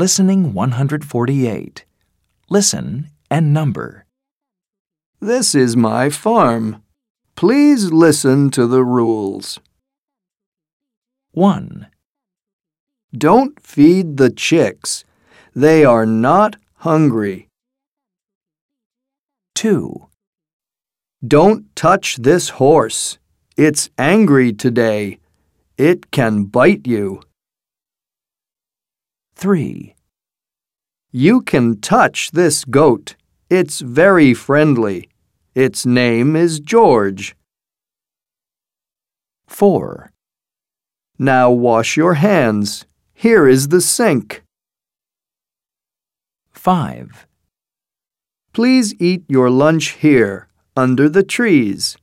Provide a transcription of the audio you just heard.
Listening 148. Listen and number. This is my farm. Please listen to the rules. 1, Don't feed the chicks. They are not hungry. 2, Don't touch this horse. It's angry today. It can bite you. 3, You can touch this goat. It's very friendly. Its name is George. 4, Now wash your hands. Here is the sink. 5, Please eat your lunch here, under the trees.